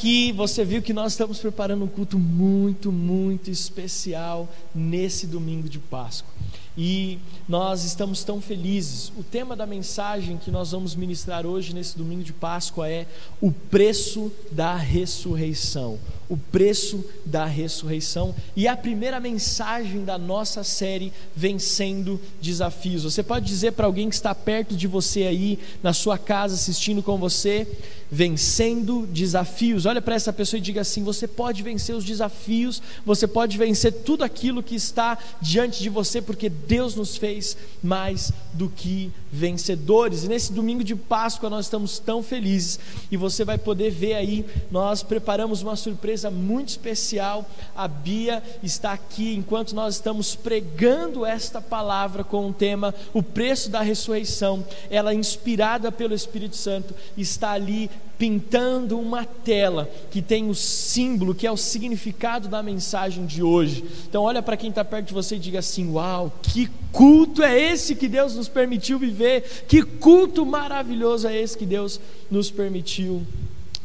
aqui, você viu que nós estamos preparando um culto muito, muito especial nesse domingo de Páscoa. E nós estamos tão felizes. O tema da mensagem que nós vamos ministrar hoje, nesse domingo de Páscoa, é o preço da ressurreição. O preço da ressurreição. E a primeira mensagem da nossa série Vencendo Desafios. Você pode dizer para alguém que está perto de você aí, na sua casa, assistindo com você, vencendo desafios. Olha para essa pessoa e diga assim: você pode vencer os desafios, você pode vencer tudo aquilo que está diante de você, porque Deus nos fez mais do que vencedores. E nesse domingo de Páscoa nós estamos tão felizes e você vai poder ver aí, nós preparamos uma surpresa muito especial. A Bia está aqui enquanto nós estamos pregando esta palavra com o tema O preço da ressurreição. Ela inspirada pelo Espírito Santo está ali pintando uma tela que tem o símbolo, que é o significado da mensagem de hoje. Então, olha para quem está perto de você e diga assim: Uau, que culto é esse que Deus nos permitiu viver? Que culto maravilhoso é esse que Deus nos permitiu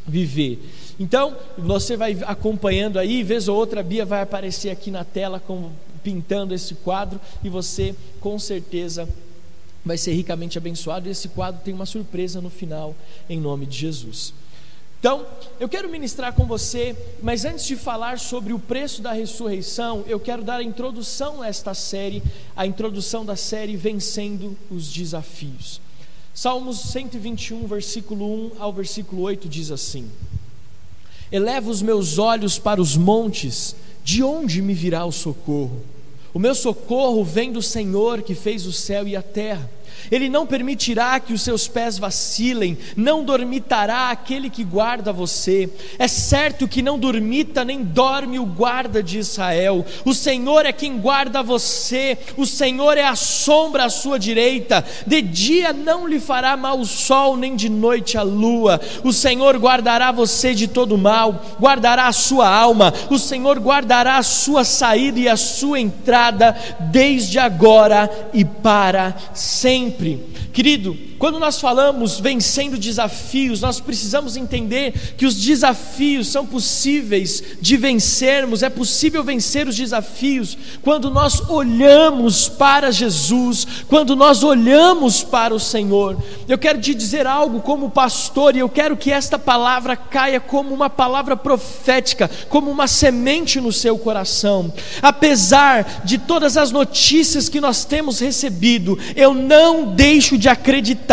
viver? Então, você vai acompanhando aí, vez ou outra, a Bia vai aparecer aqui na tela com, pintando esse quadro e você com certeza vai ser ricamente abençoado. E esse quadro tem uma surpresa no final, em nome de Jesus. Então, eu quero ministrar com você, mas antes de falar sobre o preço da ressurreição, eu quero dar a introdução a esta série, a introdução da série Vencendo os Desafios. Salmos 121, versículo 1 ao versículo 8 diz assim: Eleva os meus olhos para os montes, de onde me virá o socorro? O meu socorro vem do Senhor que fez o céu e a terra. Ele não permitirá que os seus pés vacilem, não dormitará aquele que guarda você. É certo que não dormita nem dorme o guarda de Israel. O Senhor é quem guarda você, o Senhor é a sombra à sua direita. De dia não lhe fará mal o sol, nem de noite a lua. O Senhor guardará você de todo mal, guardará a sua alma. O Senhor guardará a sua saída e a sua entrada, desde agora e para sempre sempre. Querido, quando nós falamos vencendo desafios, nós precisamos entender que os desafios são possíveis de vencermos, é possível vencer os desafios quando nós olhamos para Jesus, quando nós olhamos para o Senhor. Eu quero te dizer algo como pastor, e eu quero que esta palavra caia como uma palavra profética, como uma semente no seu coração. Apesar de todas as notícias que nós temos recebido, eu não deixo de acreditar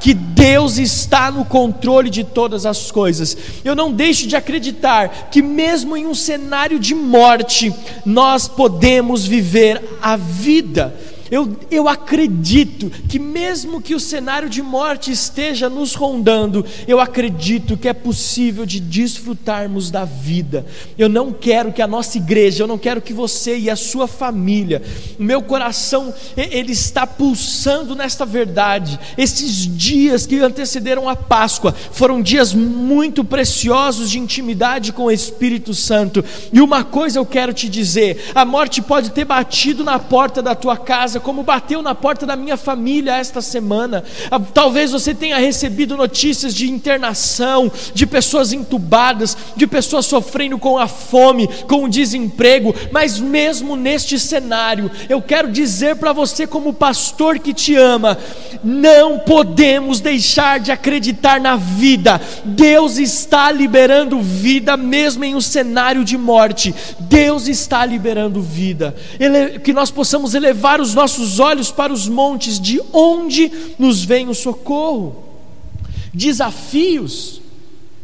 que Deus está no controle de todas as coisas. Eu não deixo de acreditar que, mesmo em um cenário de morte, nós podemos viver a vida eu, eu acredito que, mesmo que o cenário de morte esteja nos rondando, eu acredito que é possível de desfrutarmos da vida. Eu não quero que a nossa igreja, eu não quero que você e a sua família, o meu coração, ele está pulsando nesta verdade. Esses dias que antecederam a Páscoa foram dias muito preciosos de intimidade com o Espírito Santo. E uma coisa eu quero te dizer: a morte pode ter batido na porta da tua casa casa, como bateu na porta da minha família esta semana. Ah, talvez você tenha recebido notícias de internação, de pessoas entubadas, de pessoas sofrendo com a fome, com o desemprego, mas mesmo neste cenário, eu quero dizer para você, como pastor que te ama, não podemos deixar de acreditar na vida. Deus está liberando vida, mesmo em um cenário de morte. Deus está liberando vida. Ele, que nós possamos elevar os nossos nossos olhos para os montes, de onde nos vem o socorro? Desafios,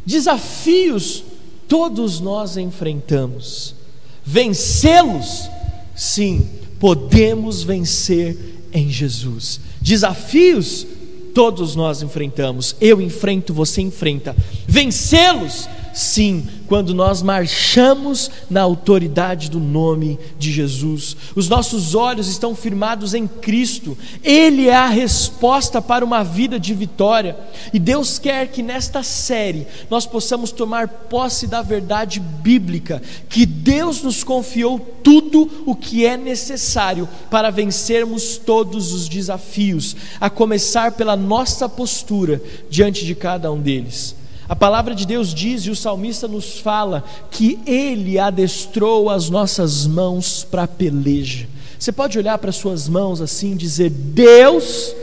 desafios, todos nós enfrentamos. Vencê-los, sim, podemos vencer em Jesus. Desafios, todos nós enfrentamos. Eu enfrento, você enfrenta. Vencê-los, sim, quando nós marchamos na autoridade do nome de Jesus. Os nossos olhos estão firmados em Cristo, Ele é a resposta para uma vida de vitória. E Deus quer que nesta série nós possamos tomar posse da verdade bíblica, que Deus nos confiou tudo o que é necessário para vencermos todos os desafios, a começar pela nossa postura diante de cada um deles. A palavra de Deus diz e o salmista nos fala que ele adestrou as nossas mãos para peleja. Você pode olhar para suas mãos assim e dizer: Deus,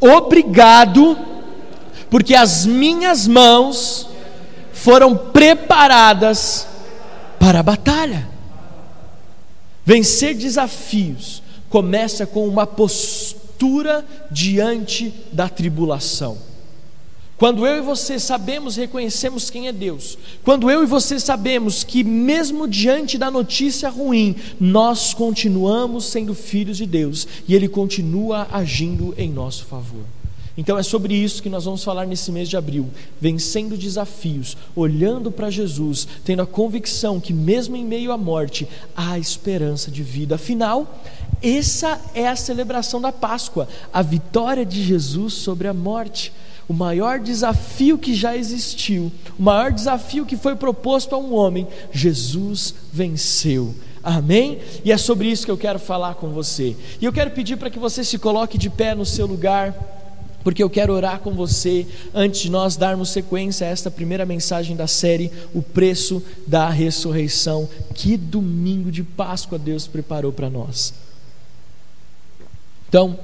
obrigado, porque as minhas mãos foram preparadas para a batalha. Vencer desafios começa com uma postura diante da tribulação. Quando eu e você sabemos e reconhecemos quem é Deus, quando eu e você sabemos que, mesmo diante da notícia ruim, nós continuamos sendo filhos de Deus e Ele continua agindo em nosso favor. Então é sobre isso que nós vamos falar nesse mês de abril, vencendo desafios, olhando para Jesus, tendo a convicção que, mesmo em meio à morte, há esperança de vida. Afinal, essa é a celebração da Páscoa, a vitória de Jesus sobre a morte o maior desafio que já existiu, o maior desafio que foi proposto a um homem, Jesus venceu. Amém? E é sobre isso que eu quero falar com você. E eu quero pedir para que você se coloque de pé no seu lugar, porque eu quero orar com você antes de nós darmos sequência a esta primeira mensagem da série O Preço da Ressurreição. Que domingo de Páscoa Deus preparou para nós. Então,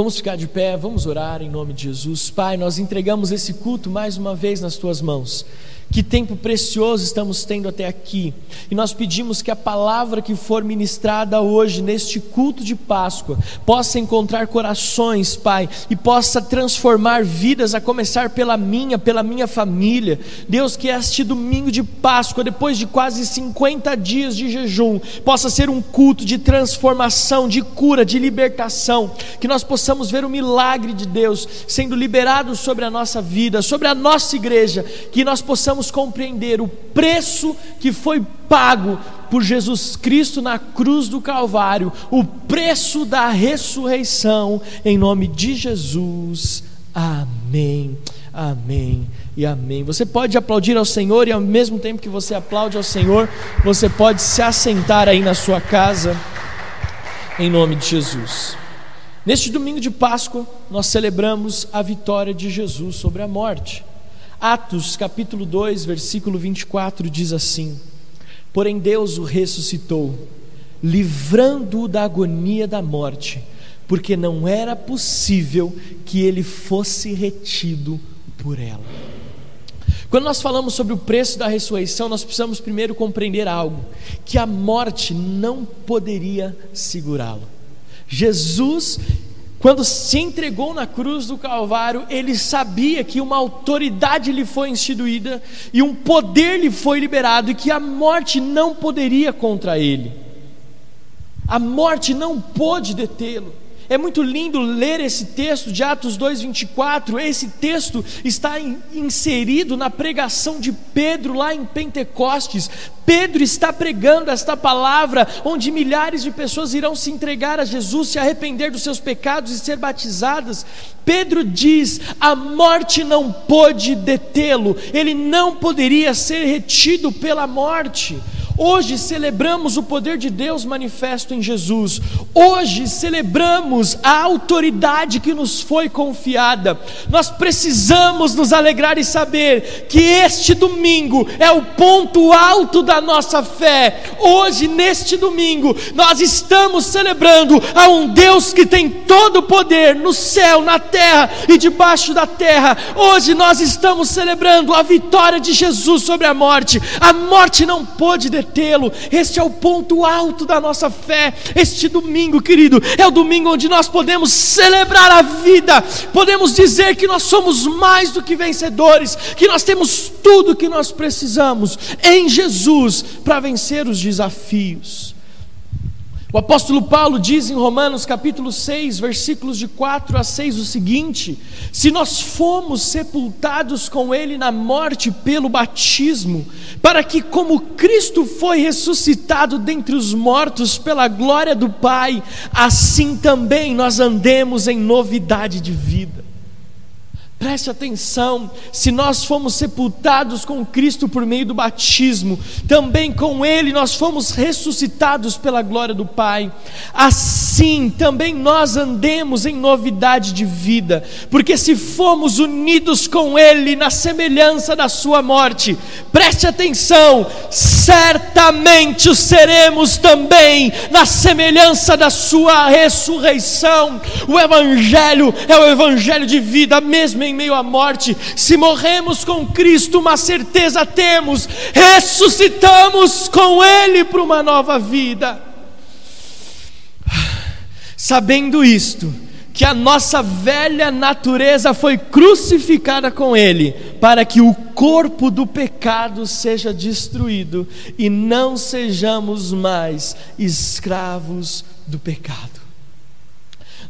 Vamos ficar de pé, vamos orar em nome de Jesus. Pai, nós entregamos esse culto mais uma vez nas tuas mãos. Que tempo precioso estamos tendo até aqui. E nós pedimos que a palavra que for ministrada hoje, neste culto de Páscoa, possa encontrar corações, Pai, e possa transformar vidas, a começar pela minha, pela minha família. Deus, que este domingo de Páscoa, depois de quase 50 dias de jejum, possa ser um culto de transformação, de cura, de libertação. Que nós possamos ver o milagre de Deus sendo liberado sobre a nossa vida, sobre a nossa igreja. Que nós possamos compreender o preço que foi pago por Jesus Cristo na cruz do Calvário, o preço da ressurreição, em nome de Jesus. Amém. Amém e amém. Você pode aplaudir ao Senhor e ao mesmo tempo que você aplaude ao Senhor, você pode se assentar aí na sua casa, em nome de Jesus. Neste domingo de Páscoa, nós celebramos a vitória de Jesus sobre a morte. Atos capítulo 2, versículo 24 diz assim: Porém Deus o ressuscitou, livrando-o da agonia da morte, porque não era possível que ele fosse retido por ela. Quando nós falamos sobre o preço da ressurreição, nós precisamos primeiro compreender algo: que a morte não poderia segurá-lo. Jesus quando se entregou na cruz do Calvário, ele sabia que uma autoridade lhe foi instituída e um poder lhe foi liberado e que a morte não poderia contra ele. A morte não pôde detê-lo. É muito lindo ler esse texto de Atos 2:24. Esse texto está inserido na pregação de Pedro lá em Pentecostes. Pedro está pregando esta palavra onde milhares de pessoas irão se entregar a Jesus, se arrepender dos seus pecados e ser batizadas. Pedro diz: a morte não pôde detê-lo, ele não poderia ser retido pela morte. Hoje celebramos o poder de Deus manifesto em Jesus. Hoje celebramos a autoridade que nos foi confiada. Nós precisamos nos alegrar e saber que este domingo é o ponto alto da nossa fé. Hoje, neste domingo, nós estamos celebrando a um Deus que tem todo o poder no céu, na terra e debaixo da terra. Hoje nós estamos celebrando a vitória de Jesus sobre a morte. A morte não pôde deter detê-lo. Este é o ponto alto da nossa fé. Este domingo, querido, é o domingo onde nós podemos celebrar a vida, podemos dizer que nós somos mais do que vencedores, que nós temos tudo que nós precisamos em Jesus para vencer os desafios. O apóstolo Paulo diz em Romanos capítulo 6, versículos de 4 a 6 o seguinte: Se nós fomos sepultados com ele na morte pelo batismo, para que como Cristo foi ressuscitado dentre os mortos pela glória do Pai, assim também nós andemos em novidade de vida. Preste atenção, se nós fomos sepultados com Cristo por meio do batismo, também com Ele nós fomos ressuscitados pela glória do Pai. Assim também nós andemos em novidade de vida, porque se fomos unidos com Ele na semelhança da Sua morte, preste atenção, certamente o seremos também na semelhança da Sua ressurreição. O Evangelho é o Evangelho de vida, mesmo em em meio à morte, se morremos com Cristo, uma certeza temos, ressuscitamos com Ele para uma nova vida. Sabendo isto, que a nossa velha natureza foi crucificada com Ele, para que o corpo do pecado seja destruído e não sejamos mais escravos do pecado.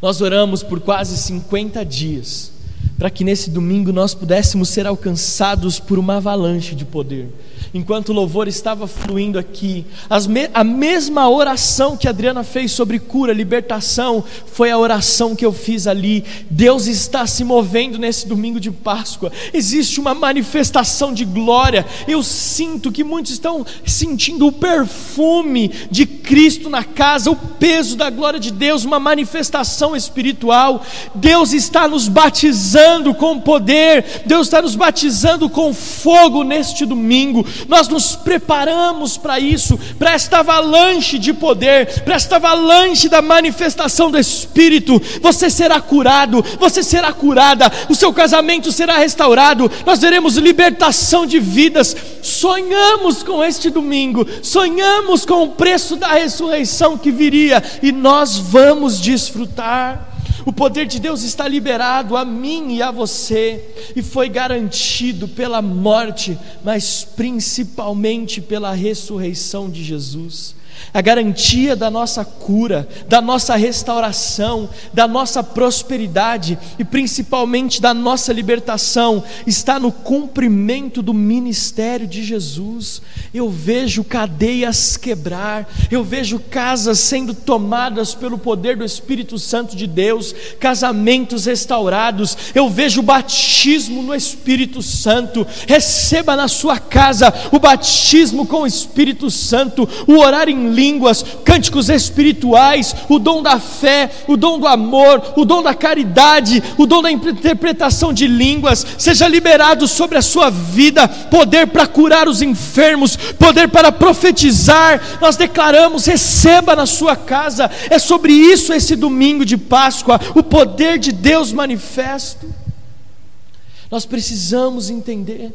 Nós oramos por quase 50 dias para que nesse domingo nós pudéssemos ser alcançados por uma avalanche de poder enquanto o louvor estava fluindo aqui, me, a mesma oração que a Adriana fez sobre cura, libertação, foi a oração que eu fiz ali. Deus está se movendo nesse domingo de Páscoa, existe uma manifestação de glória. Eu sinto que muitos estão sentindo o perfume de Cristo na casa, o peso da glória de Deus, uma manifestação espiritual. Deus está nos batizando com poder, Deus está nos batizando com fogo neste domingo nós nos preparamos para isso, para esta avalanche de poder, para esta avalanche da manifestação do Espírito. Você será curado, você será curada, o seu casamento será restaurado, nós veremos libertação de vidas. Sonhamos com este domingo, sonhamos com o preço da ressurreição que viria e nós vamos desfrutar. O poder de Deus está liberado a mim e a você, e foi garantido pela morte, mas principalmente pela ressurreição de Jesus a garantia da nossa cura, da nossa restauração, da nossa prosperidade e principalmente da nossa libertação está no cumprimento do ministério de Jesus. Eu vejo cadeias quebrar, eu vejo casas sendo tomadas pelo poder do Espírito Santo de Deus, casamentos restaurados, eu vejo batismo no Espírito Santo. Receba na sua casa o batismo com o Espírito Santo, o orar em línguas, cânticos espirituais, o dom da fé, o dom do amor, o dom da caridade, o dom da interpretação de línguas, seja liberado sobre a sua vida, poder para curar os enfermos, poder para profetizar. Nós declaramos: receba na sua casa. É sobre isso esse domingo de Páscoa, o poder de Deus manifesto. Nós precisamos entender.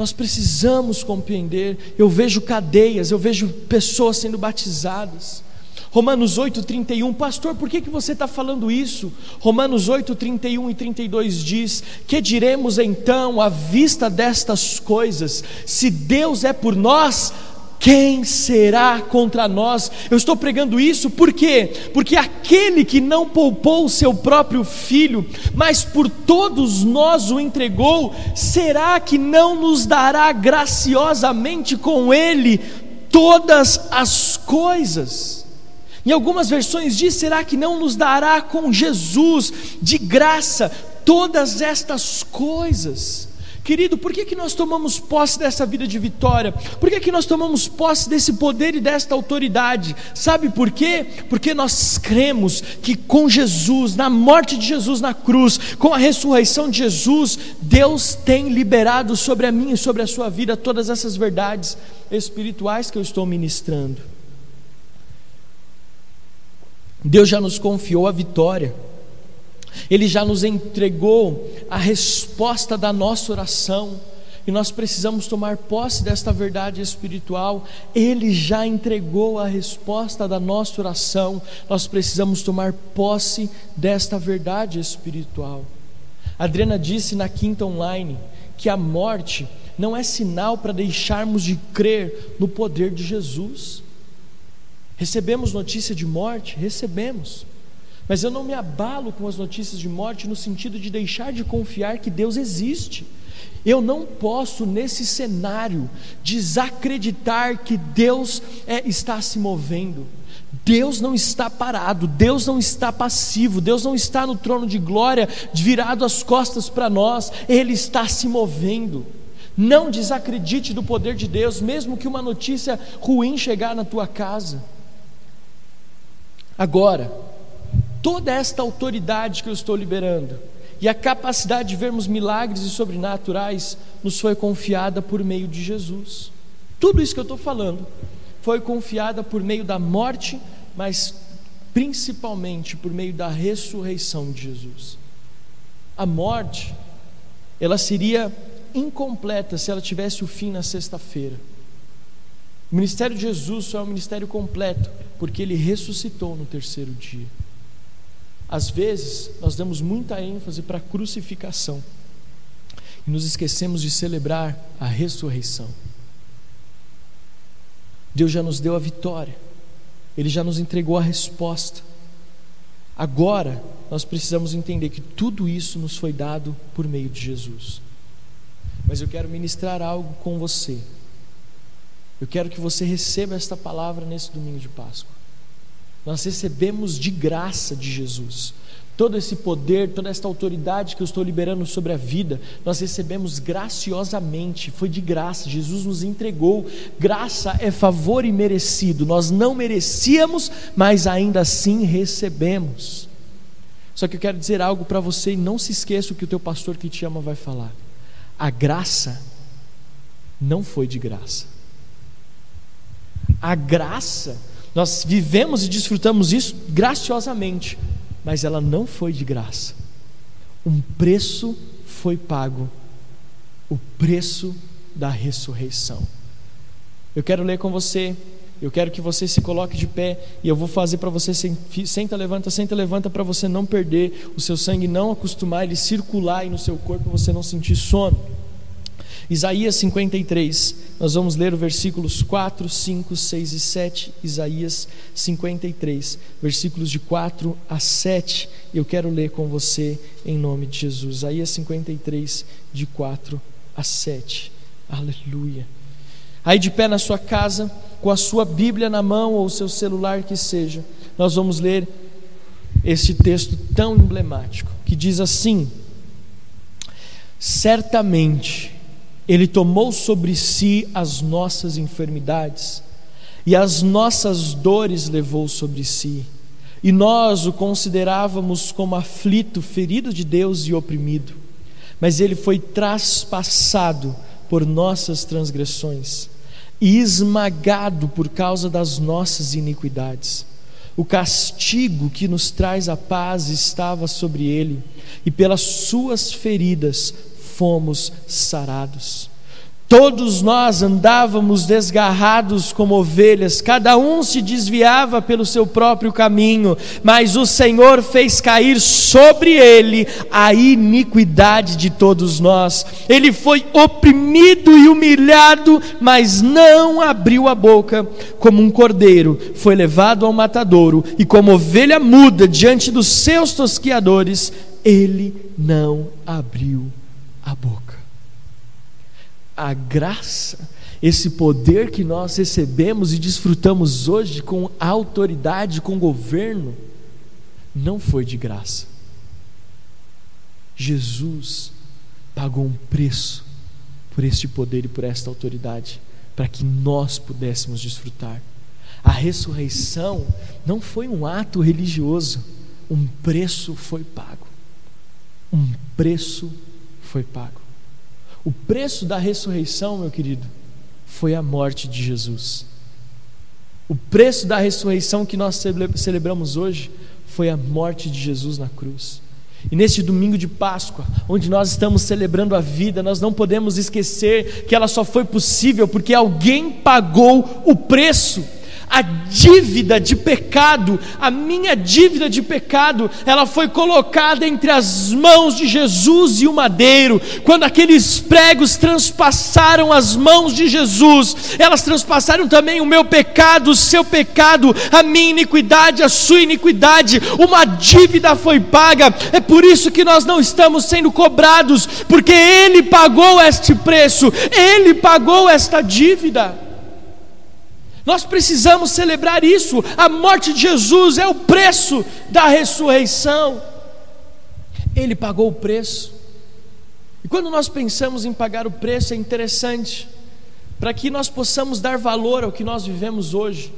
Nós precisamos compreender. Eu vejo cadeias, eu vejo pessoas sendo batizadas. Romanos 8, 31, pastor, por que, que você está falando isso? Romanos 8, 31 e 32 diz: Que diremos então à vista destas coisas? Se Deus é por nós, quem será contra nós? Eu estou pregando isso por quê? Porque aquele que não poupou o seu próprio filho, mas por todos nós o entregou, será que não nos dará graciosamente com ele todas as coisas? Em algumas versões diz: será que não nos dará com Jesus de graça todas estas coisas? Querido, por que, que nós tomamos posse dessa vida de vitória? Por que, que nós tomamos posse desse poder e desta autoridade? Sabe por quê? Porque nós cremos que com Jesus, na morte de Jesus na cruz, com a ressurreição de Jesus, Deus tem liberado sobre a minha e sobre a sua vida todas essas verdades espirituais que eu estou ministrando. Deus já nos confiou a vitória. Ele já nos entregou a resposta da nossa oração, e nós precisamos tomar posse desta verdade espiritual. Ele já entregou a resposta da nossa oração, nós precisamos tomar posse desta verdade espiritual. Adriana disse na quinta online que a morte não é sinal para deixarmos de crer no poder de Jesus. Recebemos notícia de morte? Recebemos. Mas eu não me abalo com as notícias de morte no sentido de deixar de confiar que Deus existe. Eu não posso, nesse cenário, desacreditar que Deus é, está se movendo. Deus não está parado, Deus não está passivo, Deus não está no trono de glória virado as costas para nós, Ele está se movendo. Não desacredite do poder de Deus, mesmo que uma notícia ruim chegar na tua casa. Agora, toda esta autoridade que eu estou liberando e a capacidade de vermos milagres e sobrenaturais nos foi confiada por meio de Jesus. Tudo isso que eu estou falando foi confiada por meio da morte, mas principalmente por meio da ressurreição de Jesus. A morte, ela seria incompleta se ela tivesse o fim na sexta-feira. O ministério de Jesus só é um ministério completo porque ele ressuscitou no terceiro dia. Às vezes, nós damos muita ênfase para a crucificação e nos esquecemos de celebrar a ressurreição. Deus já nos deu a vitória, Ele já nos entregou a resposta. Agora, nós precisamos entender que tudo isso nos foi dado por meio de Jesus. Mas eu quero ministrar algo com você. Eu quero que você receba esta palavra nesse domingo de Páscoa. Nós recebemos de graça de Jesus todo esse poder, toda esta autoridade que eu estou liberando sobre a vida, nós recebemos graciosamente, foi de graça, Jesus nos entregou. Graça é favor imerecido, nós não merecíamos, mas ainda assim recebemos. Só que eu quero dizer algo para você e não se esqueça o que o teu pastor que te ama vai falar. A graça não foi de graça. A graça, nós vivemos e desfrutamos isso graciosamente, mas ela não foi de graça. Um preço foi pago o preço da ressurreição. Eu quero ler com você, eu quero que você se coloque de pé e eu vou fazer para você senta, levanta, senta, levanta para você não perder o seu sangue, não acostumar ele circular aí no seu corpo, você não sentir sono. Isaías 53, nós vamos ler os versículos 4, 5, 6 e 7. Isaías 53, versículos de 4 a 7. Eu quero ler com você em nome de Jesus. Isaías 53, de 4 a 7. Aleluia. Aí de pé na sua casa, com a sua Bíblia na mão ou o seu celular que seja, nós vamos ler este texto tão emblemático que diz assim: Certamente ele tomou sobre si as nossas enfermidades e as nossas dores levou sobre si. E nós o considerávamos como aflito, ferido de Deus e oprimido. Mas ele foi traspassado por nossas transgressões e esmagado por causa das nossas iniquidades. O castigo que nos traz a paz estava sobre ele, e pelas suas feridas fomos sarados. Todos nós andávamos desgarrados como ovelhas, cada um se desviava pelo seu próprio caminho, mas o Senhor fez cair sobre ele a iniquidade de todos nós. Ele foi oprimido e humilhado, mas não abriu a boca, como um cordeiro foi levado ao matadouro, e como ovelha muda diante dos seus tosquiadores, ele não abriu a boca. A graça, esse poder que nós recebemos e desfrutamos hoje com autoridade, com governo, não foi de graça. Jesus pagou um preço por este poder e por esta autoridade, para que nós pudéssemos desfrutar. A ressurreição não foi um ato religioso, um preço foi pago. Um preço foi pago. O preço da ressurreição, meu querido, foi a morte de Jesus. O preço da ressurreição que nós celebramos hoje foi a morte de Jesus na cruz. E neste domingo de Páscoa, onde nós estamos celebrando a vida, nós não podemos esquecer que ela só foi possível porque alguém pagou o preço a dívida de pecado, a minha dívida de pecado, ela foi colocada entre as mãos de Jesus e o madeiro. Quando aqueles pregos transpassaram as mãos de Jesus, elas transpassaram também o meu pecado, o seu pecado, a minha iniquidade, a sua iniquidade. Uma dívida foi paga. É por isso que nós não estamos sendo cobrados, porque ele pagou este preço, ele pagou esta dívida. Nós precisamos celebrar isso. A morte de Jesus é o preço da ressurreição. Ele pagou o preço. E quando nós pensamos em pagar o preço, é interessante, para que nós possamos dar valor ao que nós vivemos hoje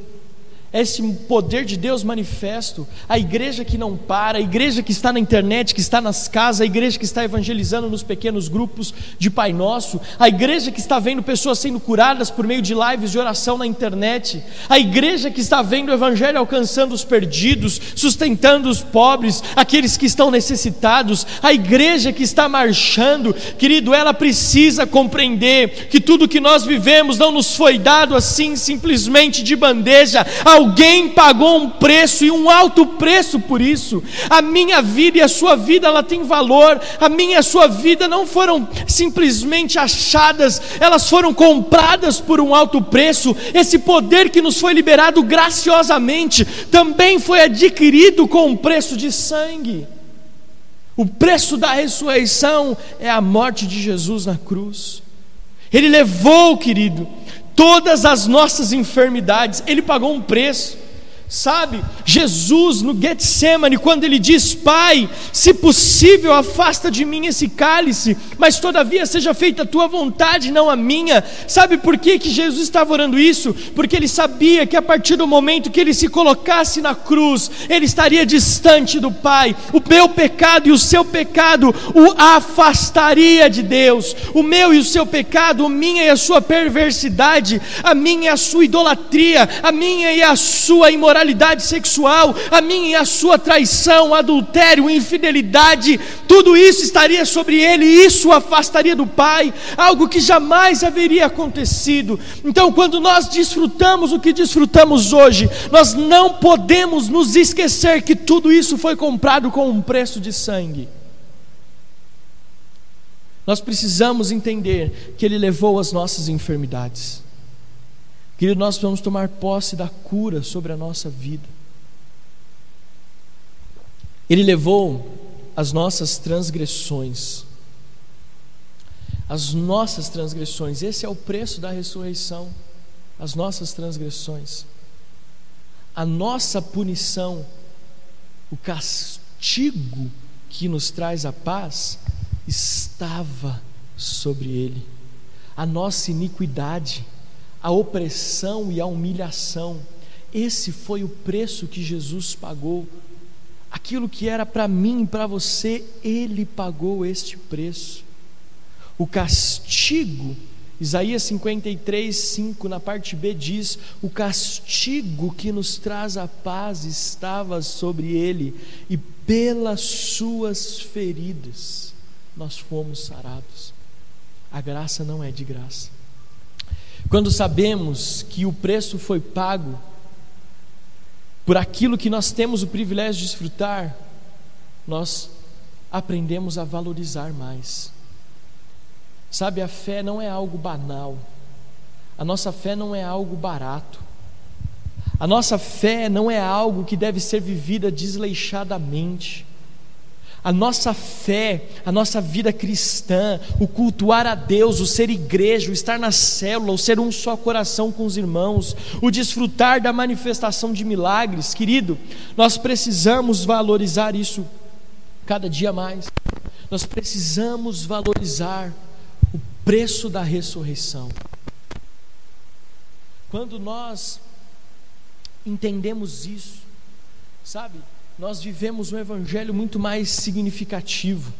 esse poder de Deus manifesto, a igreja que não para, a igreja que está na internet, que está nas casas, a igreja que está evangelizando nos pequenos grupos de Pai Nosso, a igreja que está vendo pessoas sendo curadas por meio de lives de oração na internet, a igreja que está vendo o evangelho alcançando os perdidos, sustentando os pobres, aqueles que estão necessitados, a igreja que está marchando, querido, ela precisa compreender que tudo que nós vivemos não nos foi dado assim simplesmente de bandeja, Alguém pagou um preço e um alto preço por isso. A minha vida e a sua vida ela tem valor. A minha e a sua vida não foram simplesmente achadas, elas foram compradas por um alto preço. Esse poder que nos foi liberado graciosamente também foi adquirido com um preço de sangue. O preço da ressurreição é a morte de Jesus na cruz. Ele levou, querido, todas as nossas enfermidades, Ele pagou um preço. Sabe, Jesus no Getsemane, quando ele diz: Pai, se possível, afasta de mim esse cálice, mas todavia seja feita a tua vontade, não a minha. Sabe por que, que Jesus estava orando isso? Porque ele sabia que a partir do momento que ele se colocasse na cruz, ele estaria distante do Pai. O meu pecado e o seu pecado o afastaria de Deus. O meu e o seu pecado, a minha e a sua perversidade, a minha e a sua idolatria, a minha e a sua imoralidade imoralidade sexual, a minha e a sua traição, adultério, infidelidade, tudo isso estaria sobre ele, e isso o afastaria do Pai, algo que jamais haveria acontecido. Então, quando nós desfrutamos o que desfrutamos hoje, nós não podemos nos esquecer que tudo isso foi comprado com um preço de sangue. Nós precisamos entender que Ele levou as nossas enfermidades. Querido, nós vamos tomar posse da cura sobre a nossa vida. Ele levou as nossas transgressões. As nossas transgressões, esse é o preço da ressurreição. As nossas transgressões. A nossa punição, o castigo que nos traz a paz, estava sobre ele. A nossa iniquidade, a opressão e a humilhação. Esse foi o preço que Jesus pagou. Aquilo que era para mim e para você, Ele pagou este preço. O castigo, Isaías 53, 5, na parte B diz: O castigo que nos traz a paz estava sobre Ele, e pelas Suas feridas nós fomos sarados. A graça não é de graça. Quando sabemos que o preço foi pago por aquilo que nós temos o privilégio de desfrutar, nós aprendemos a valorizar mais. Sabe, a fé não é algo banal, a nossa fé não é algo barato, a nossa fé não é algo que deve ser vivida desleixadamente. A nossa fé, a nossa vida cristã, o cultuar a Deus, o ser igreja, o estar na célula, o ser um só coração com os irmãos, o desfrutar da manifestação de milagres, querido, nós precisamos valorizar isso cada dia mais. Nós precisamos valorizar o preço da ressurreição. Quando nós entendemos isso, sabe? Nós vivemos um evangelho muito mais significativo.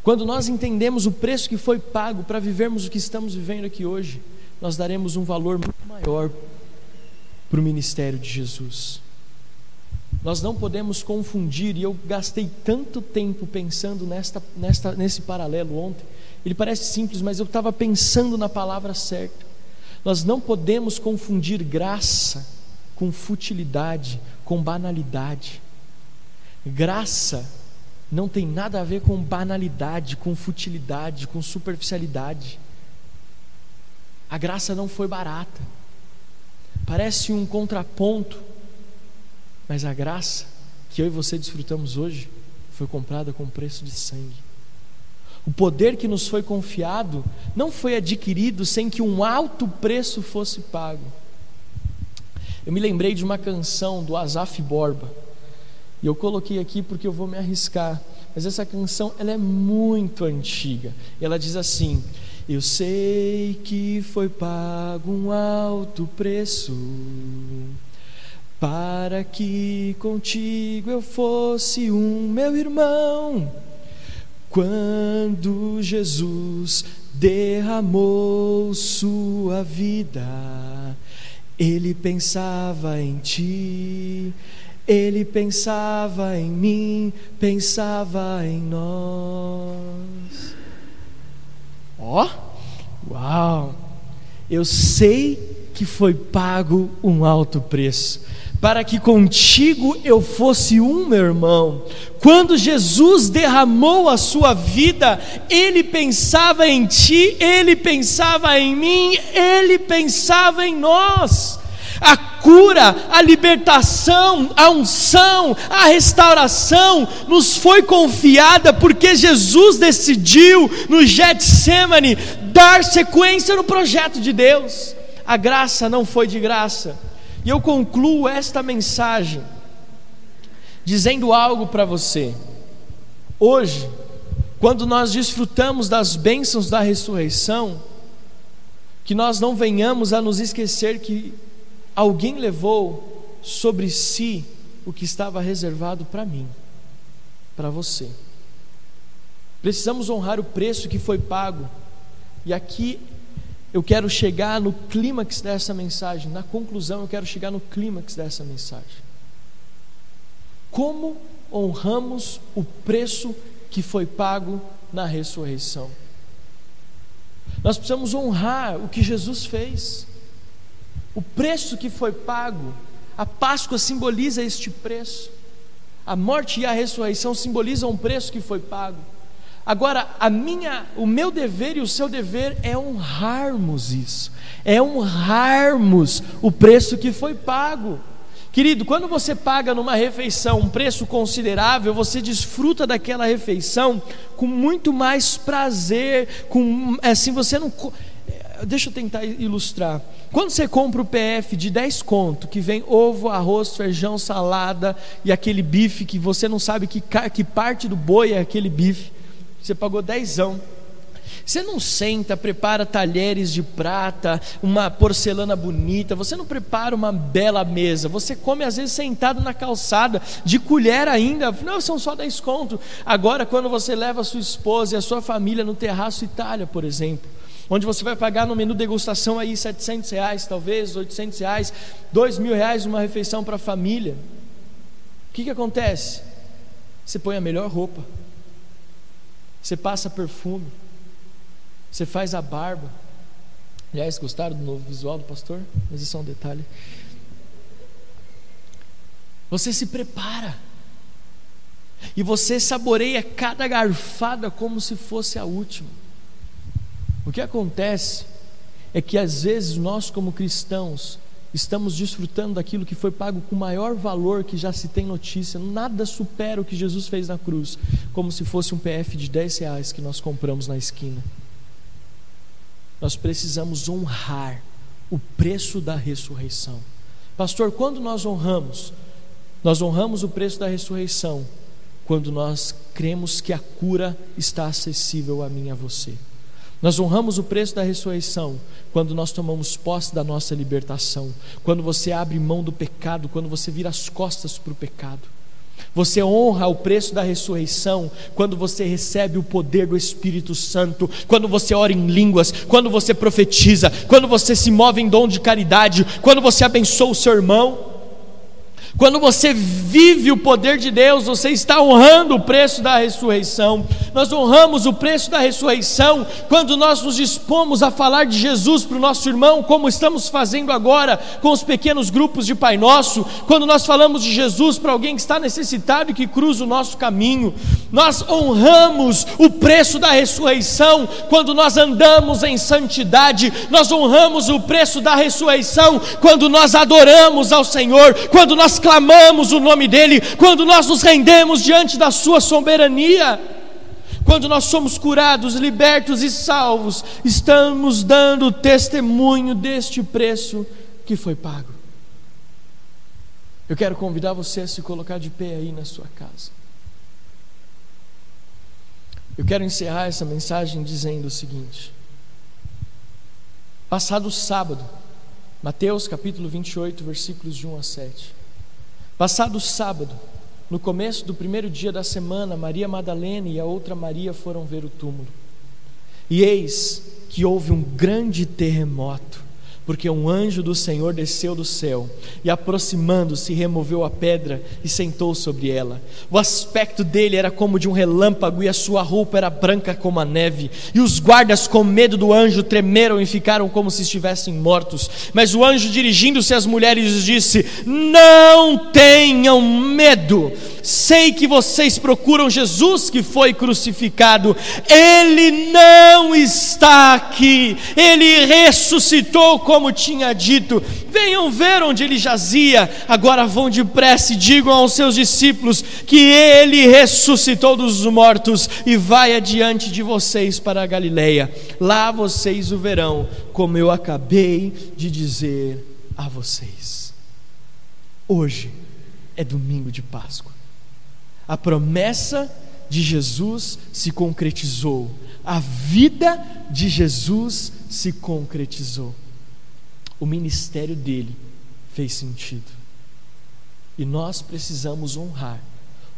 Quando nós entendemos o preço que foi pago para vivermos o que estamos vivendo aqui hoje, nós daremos um valor muito maior para o ministério de Jesus. Nós não podemos confundir, e eu gastei tanto tempo pensando nesta, nesta, nesse paralelo ontem. Ele parece simples, mas eu estava pensando na palavra certa. Nós não podemos confundir graça com futilidade, com banalidade. Graça não tem nada a ver com banalidade, com futilidade, com superficialidade. A graça não foi barata. Parece um contraponto, mas a graça que eu e você desfrutamos hoje foi comprada com preço de sangue. O poder que nos foi confiado não foi adquirido sem que um alto preço fosse pago. Eu me lembrei de uma canção do Azaf Borba. E eu coloquei aqui porque eu vou me arriscar. Mas essa canção ela é muito antiga. Ela diz assim: Eu sei que foi pago um alto preço para que contigo eu fosse um meu irmão. Quando Jesus derramou sua vida, ele pensava em ti, ele pensava em mim, pensava em nós. Ó, oh, uau! Eu sei que foi pago um alto preço para que contigo eu fosse um, meu irmão. Quando Jesus derramou a sua vida, ele pensava em ti, ele pensava em mim, ele pensava em nós. A cura, a libertação, a unção, a restauração nos foi confiada porque Jesus decidiu no Getsemane dar sequência no projeto de Deus. A graça não foi de graça e eu concluo esta mensagem dizendo algo para você. Hoje, quando nós desfrutamos das bênçãos da ressurreição, que nós não venhamos a nos esquecer que alguém levou sobre si o que estava reservado para mim, para você. Precisamos honrar o preço que foi pago, e aqui eu quero chegar no clímax dessa mensagem, na conclusão, eu quero chegar no clímax dessa mensagem. Como honramos o preço que foi pago na ressurreição? Nós precisamos honrar o que Jesus fez, o preço que foi pago. A Páscoa simboliza este preço, a morte e a ressurreição simbolizam um preço que foi pago. Agora, a minha, o meu dever e o seu dever é honrarmos isso, é honrarmos o preço que foi pago. Querido, quando você paga numa refeição um preço considerável, você desfruta daquela refeição com muito mais prazer, com assim você não eh, Deixa eu tentar ilustrar. Quando você compra o PF de 10 conto, que vem ovo, arroz, feijão, salada e aquele bife que você não sabe que, que parte do boi é aquele bife, você pagou dezão. Você não senta, prepara talheres de prata, uma porcelana bonita, você não prepara uma bela mesa, você come às vezes sentado na calçada, de colher ainda, não, são só 10 conto. Agora, quando você leva a sua esposa e a sua família no terraço Itália, por exemplo, onde você vai pagar no menu degustação aí 700 reais, talvez 800 reais, 2 mil reais uma refeição para a família, o que, que acontece? Você põe a melhor roupa, você passa perfume, você faz a barba. Aliás, gostaram do novo visual do pastor? Mas isso é um detalhe. Você se prepara. E você saboreia cada garfada como se fosse a última. O que acontece é que às vezes nós, como cristãos, estamos desfrutando daquilo que foi pago com maior valor que já se tem notícia. Nada supera o que Jesus fez na cruz, como se fosse um PF de 10 reais que nós compramos na esquina. Nós precisamos honrar o preço da ressurreição. Pastor, quando nós honramos? Nós honramos o preço da ressurreição quando nós cremos que a cura está acessível a mim e a você. Nós honramos o preço da ressurreição quando nós tomamos posse da nossa libertação, quando você abre mão do pecado, quando você vira as costas para o pecado. Você honra o preço da ressurreição quando você recebe o poder do Espírito Santo, quando você ora em línguas, quando você profetiza, quando você se move em dom de caridade, quando você abençoa o seu irmão. Quando você vive o poder de Deus, você está honrando o preço da ressurreição. Nós honramos o preço da ressurreição quando nós nos dispomos a falar de Jesus para o nosso irmão, como estamos fazendo agora com os pequenos grupos de Pai Nosso, quando nós falamos de Jesus para alguém que está necessitado e que cruza o nosso caminho. Nós honramos o preço da ressurreição quando nós andamos em santidade, nós honramos o preço da ressurreição quando nós adoramos ao Senhor, quando nós clamamos o nome dEle, quando nós nos rendemos diante da Sua soberania, quando nós somos curados, libertos e salvos, estamos dando testemunho deste preço que foi pago. Eu quero convidar você a se colocar de pé aí na sua casa. Eu quero encerrar essa mensagem dizendo o seguinte: Passado sábado, Mateus capítulo 28, versículos de 1 a 7. Passado sábado, no começo do primeiro dia da semana, Maria Madalena e a outra Maria foram ver o túmulo. E eis que houve um grande terremoto porque um anjo do Senhor desceu do céu e, aproximando-se, removeu a pedra e sentou sobre ela. O aspecto dele era como de um relâmpago e a sua roupa era branca como a neve. E os guardas, com medo do anjo, tremeram e ficaram como se estivessem mortos. Mas o anjo, dirigindo-se às mulheres, disse: Não tenham medo. Sei que vocês procuram Jesus que foi crucificado. Ele não está aqui. Ele ressuscitou como tinha dito: venham ver onde ele jazia. Agora vão depressa e digam aos seus discípulos que ele ressuscitou dos mortos e vai adiante de vocês para a Galileia. Lá vocês o verão, como eu acabei de dizer a vocês. Hoje é domingo de Páscoa. A promessa de Jesus se concretizou. A vida de Jesus se concretizou o ministério dele fez sentido. E nós precisamos honrar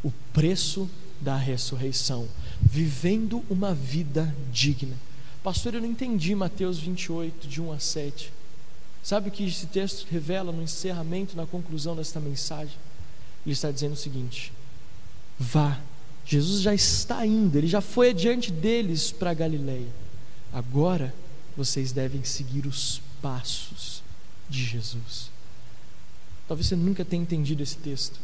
o preço da ressurreição, vivendo uma vida digna. Pastor, eu não entendi Mateus 28, de 1 a 7. Sabe o que esse texto revela no encerramento, na conclusão desta mensagem? Ele está dizendo o seguinte: vá, Jesus já está indo, ele já foi adiante deles para Galileia. Agora vocês devem seguir os passos de Jesus. Talvez você nunca tenha entendido esse texto.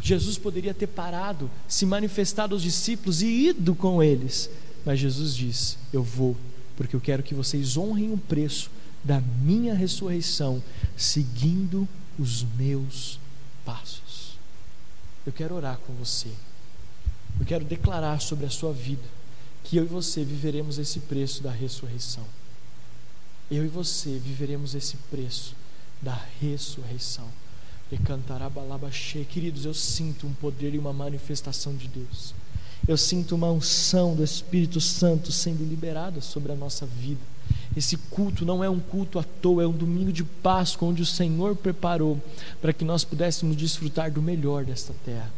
Jesus poderia ter parado, se manifestado aos discípulos e ido com eles, mas Jesus diz: Eu vou, porque eu quero que vocês honrem o preço da minha ressurreição, seguindo os meus passos. Eu quero orar com você. Eu quero declarar sobre a sua vida que eu e você viveremos esse preço da ressurreição eu e você viveremos esse preço da ressurreição. Cantará balabaxê. Queridos, eu sinto um poder e uma manifestação de Deus. Eu sinto uma unção do Espírito Santo sendo liberada sobre a nossa vida. Esse culto não é um culto à toa, é um domingo de Páscoa onde o Senhor preparou para que nós pudéssemos desfrutar do melhor desta terra.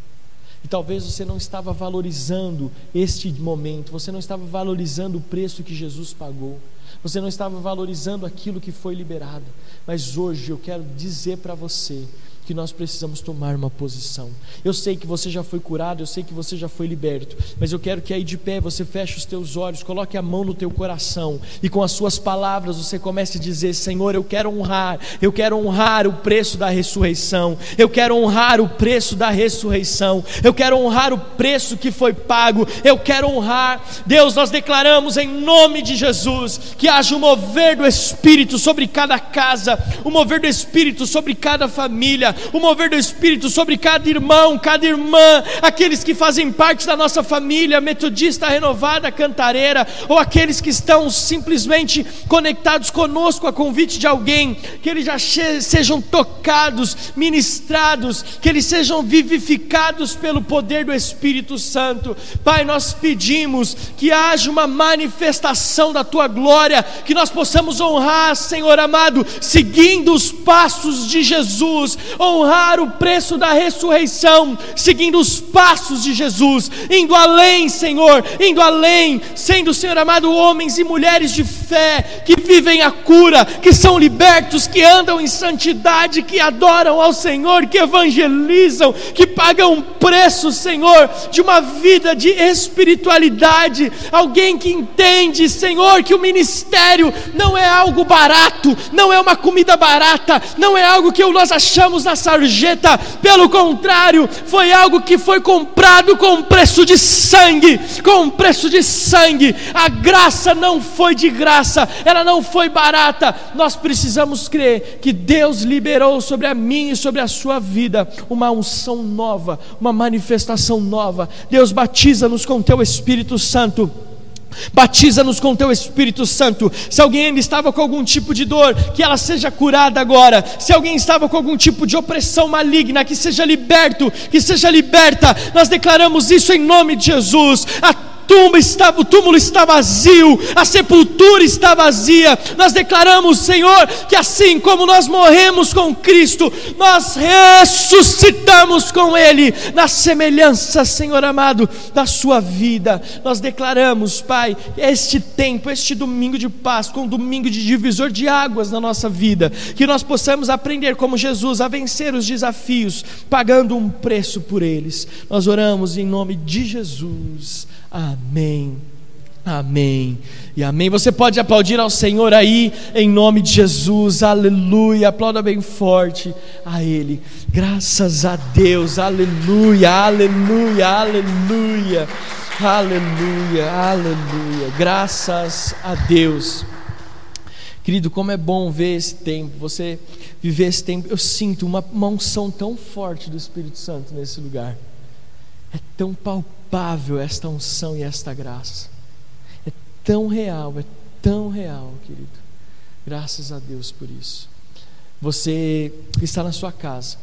E talvez você não estava valorizando este momento, você não estava valorizando o preço que Jesus pagou você não estava valorizando aquilo que foi liberado. Mas hoje eu quero dizer para você que nós precisamos tomar uma posição. Eu sei que você já foi curado, eu sei que você já foi liberto, mas eu quero que aí de pé você feche os teus olhos, coloque a mão no teu coração e com as suas palavras você comece a dizer: Senhor, eu quero honrar, eu quero honrar o preço da ressurreição, eu quero honrar o preço da ressurreição, eu quero honrar o preço que foi pago, eu quero honrar. Deus, nós declaramos em nome de Jesus que haja um mover do Espírito sobre cada casa, um mover do Espírito sobre cada família, o mover do Espírito sobre cada irmão, cada irmã, aqueles que fazem parte da nossa família, metodista renovada, cantareira, ou aqueles que estão simplesmente conectados conosco a convite de alguém, que eles já sejam tocados, ministrados, que eles sejam vivificados pelo poder do Espírito Santo. Pai, nós pedimos que haja uma manifestação da tua glória, que nós possamos honrar, Senhor amado, seguindo os passos de Jesus, honrar o preço da ressurreição, seguindo os passos de Jesus, indo além, Senhor, indo além, sendo, Senhor amado, homens e mulheres de fé, que vivem a cura, que são libertos, que andam em santidade, que adoram ao Senhor, que evangelizam, que pagam um preço, Senhor, de uma vida de espiritualidade, alguém que entende, Senhor, que o ministério não é algo barato, não é uma comida barata, não é algo que nós achamos na sarjeta, pelo contrário, foi algo que foi comprado com preço de sangue, com preço de sangue. A graça não foi de graça, ela não foi barata. Nós precisamos crer que Deus liberou sobre a minha e sobre a sua vida uma unção nova, uma manifestação nova. Deus batiza-nos com teu Espírito Santo Batiza-nos com teu Espírito Santo. Se alguém ainda estava com algum tipo de dor, que ela seja curada agora. Se alguém estava com algum tipo de opressão maligna, que seja liberto, que seja liberta. Nós declaramos isso em nome de Jesus. A tumba está, o túmulo está vazio, a sepultura está vazia. Nós declaramos, Senhor, que assim como nós morremos com Cristo, nós ressuscitamos com Ele, na semelhança, Senhor amado, da Sua vida. Nós declaramos, Pai, este tempo, este domingo de Páscoa, um domingo de divisor de águas na nossa vida, que nós possamos aprender como Jesus a vencer os desafios, pagando um preço por eles. Nós oramos em nome de Jesus. Amém. Amém. E amém. Você pode aplaudir ao Senhor aí, em nome de Jesus, aleluia. Aplauda bem forte a Ele, graças a Deus, aleluia, aleluia, aleluia, aleluia, aleluia, graças a Deus. Querido, como é bom ver esse tempo, você viver esse tempo. Eu sinto uma, uma unção tão forte do Espírito Santo nesse lugar, é tão palpável palpável esta unção e esta graça. É tão real, é tão real, querido. Graças a Deus por isso. Você está na sua casa,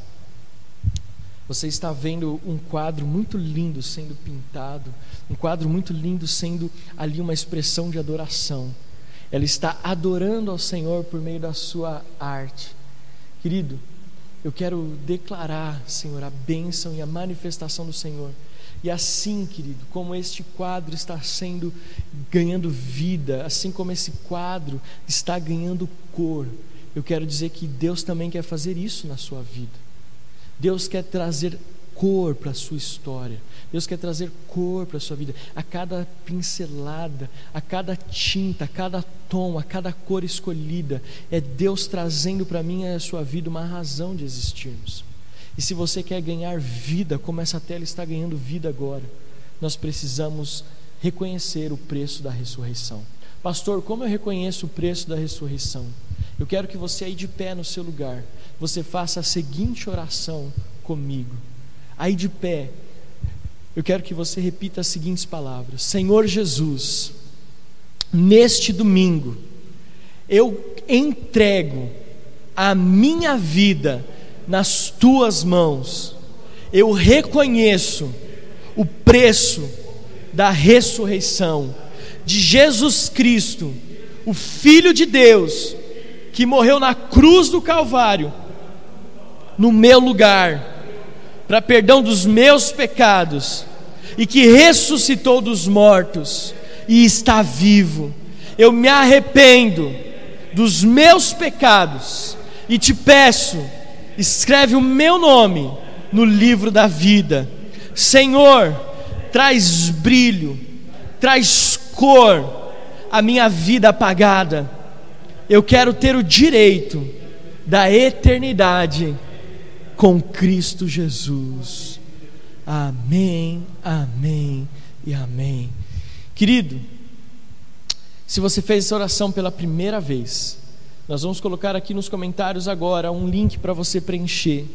você está vendo um quadro muito lindo sendo pintado, um quadro muito lindo sendo ali uma expressão de adoração. Ela está adorando ao Senhor por meio da sua arte. Querido, eu quero declarar, Senhor, a bênção e a manifestação do Senhor e assim, querido, como este quadro está sendo ganhando vida, assim como esse quadro está ganhando cor, eu quero dizer que Deus também quer fazer isso na sua vida. Deus quer trazer cor para a sua história. Deus quer trazer cor para a sua vida. A cada pincelada, a cada tinta, a cada tom, a cada cor escolhida, é Deus trazendo para mim e a sua vida uma razão de existirmos. E se você quer ganhar vida, como essa tela está ganhando vida agora, nós precisamos reconhecer o preço da ressurreição. Pastor, como eu reconheço o preço da ressurreição? Eu quero que você aí de pé no seu lugar, você faça a seguinte oração comigo. Aí de pé, eu quero que você repita as seguintes palavras: Senhor Jesus, neste domingo, eu entrego a minha vida nas tuas mãos. Eu reconheço o preço da ressurreição de Jesus Cristo, o Filho de Deus, que morreu na cruz do Calvário, no meu lugar, para perdão dos meus pecados, e que ressuscitou dos mortos e está vivo. Eu me arrependo dos meus pecados e te peço escreve o meu nome no livro da vida. Senhor, traz brilho, traz cor à minha vida apagada. Eu quero ter o direito da eternidade com Cristo Jesus. Amém, amém e amém. Querido, se você fez essa oração pela primeira vez, nós vamos colocar aqui nos comentários agora um link para você preencher.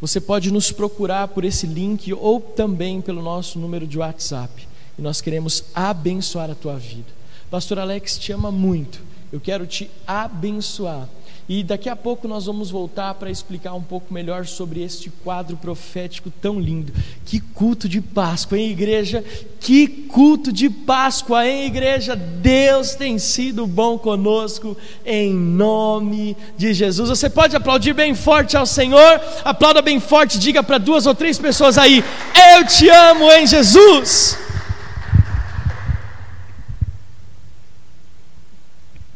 Você pode nos procurar por esse link ou também pelo nosso número de WhatsApp. E nós queremos abençoar a tua vida. Pastor Alex te ama muito. Eu quero te abençoar. E daqui a pouco nós vamos voltar para explicar um pouco melhor sobre este quadro profético tão lindo. Que culto de Páscoa, hein, igreja? Que culto de Páscoa, hein, igreja? Deus tem sido bom conosco, em nome de Jesus. Você pode aplaudir bem forte ao Senhor, aplauda bem forte, diga para duas ou três pessoas aí: Eu te amo em Jesus.